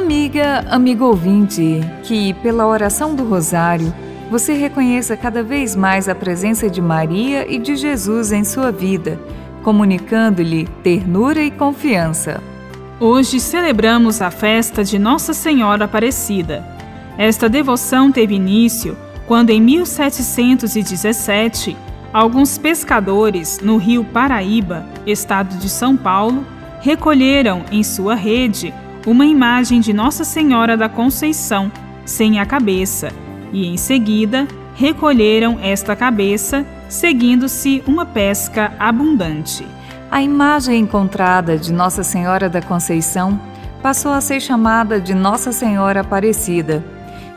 Amiga, amigo ouvinte, que pela oração do Rosário você reconheça cada vez mais a presença de Maria e de Jesus em sua vida, comunicando-lhe ternura e confiança. Hoje celebramos a festa de Nossa Senhora Aparecida. Esta devoção teve início quando, em 1717, alguns pescadores no rio Paraíba, estado de São Paulo, recolheram em sua rede uma imagem de Nossa Senhora da Conceição, sem a cabeça, e em seguida recolheram esta cabeça, seguindo-se uma pesca abundante. A imagem encontrada de Nossa Senhora da Conceição passou a ser chamada de Nossa Senhora Aparecida.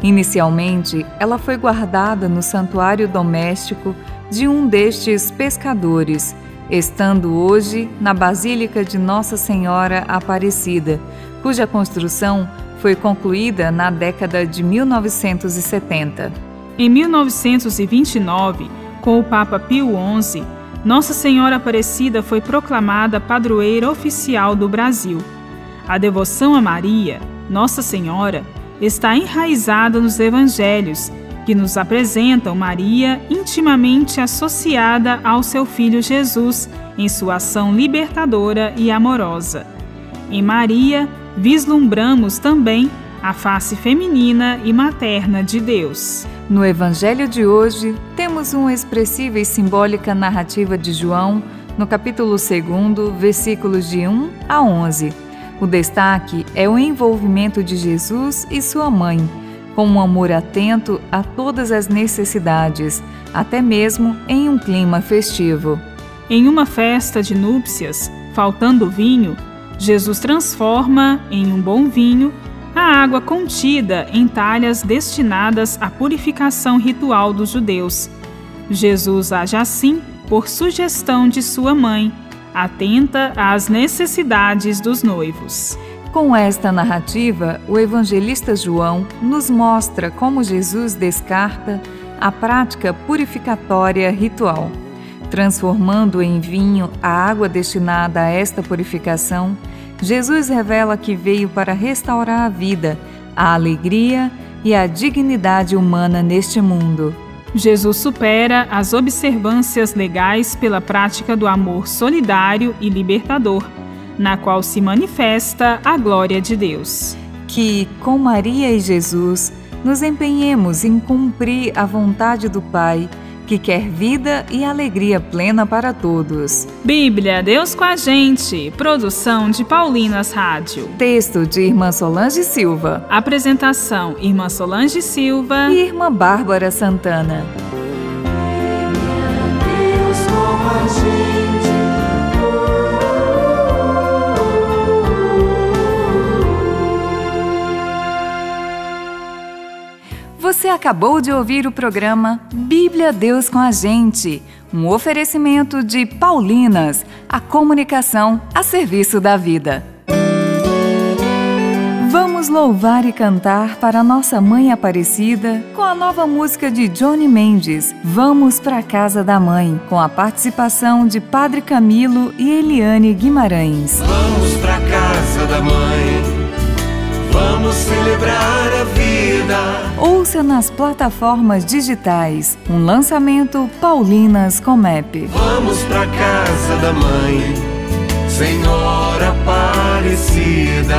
Inicialmente, ela foi guardada no santuário doméstico de um destes pescadores, estando hoje na Basílica de Nossa Senhora Aparecida, cuja construção foi concluída na década de 1970. Em 1929, com o Papa Pio XI, Nossa Senhora Aparecida foi proclamada padroeira oficial do Brasil. A devoção a Maria, Nossa Senhora, está enraizada nos evangelhos, que nos apresentam Maria intimamente associada ao seu filho Jesus em sua ação libertadora e amorosa. Em Maria, vislumbramos também a face feminina e materna de Deus. No Evangelho de hoje, temos uma expressiva e simbólica narrativa de João, no capítulo 2, versículos de 1 a 11. O destaque é o envolvimento de Jesus e sua mãe, com um amor atento a todas as necessidades, até mesmo em um clima festivo. Em uma festa de núpcias, faltando vinho, Jesus transforma em um bom vinho a água contida em talhas destinadas à purificação ritual dos judeus. Jesus age assim por sugestão de sua mãe, atenta às necessidades dos noivos. Com esta narrativa, o evangelista João nos mostra como Jesus descarta a prática purificatória ritual, transformando em vinho a água destinada a esta purificação Jesus revela que veio para restaurar a vida, a alegria e a dignidade humana neste mundo. Jesus supera as observâncias legais pela prática do amor solidário e libertador, na qual se manifesta a glória de Deus. Que, com Maria e Jesus, nos empenhemos em cumprir a vontade do Pai que quer vida e alegria plena para todos. Bíblia, Deus com a gente. Produção de Paulinas Rádio. Texto de Irmã Solange Silva. Apresentação: Irmã Solange Silva e Irmã Bárbara Santana. Você acabou de ouvir o programa Bíblia Deus com a Gente, um oferecimento de Paulinas, a comunicação a serviço da vida. Vamos louvar e cantar para nossa mãe Aparecida com a nova música de Johnny Mendes, Vamos para casa da mãe, com a participação de Padre Camilo e Eliane Guimarães. Vamos para casa da mãe. Vamos celebrar a vida. Ouça nas plataformas digitais um lançamento Paulinas Comep. Vamos pra casa da mãe, Senhora Aparecida.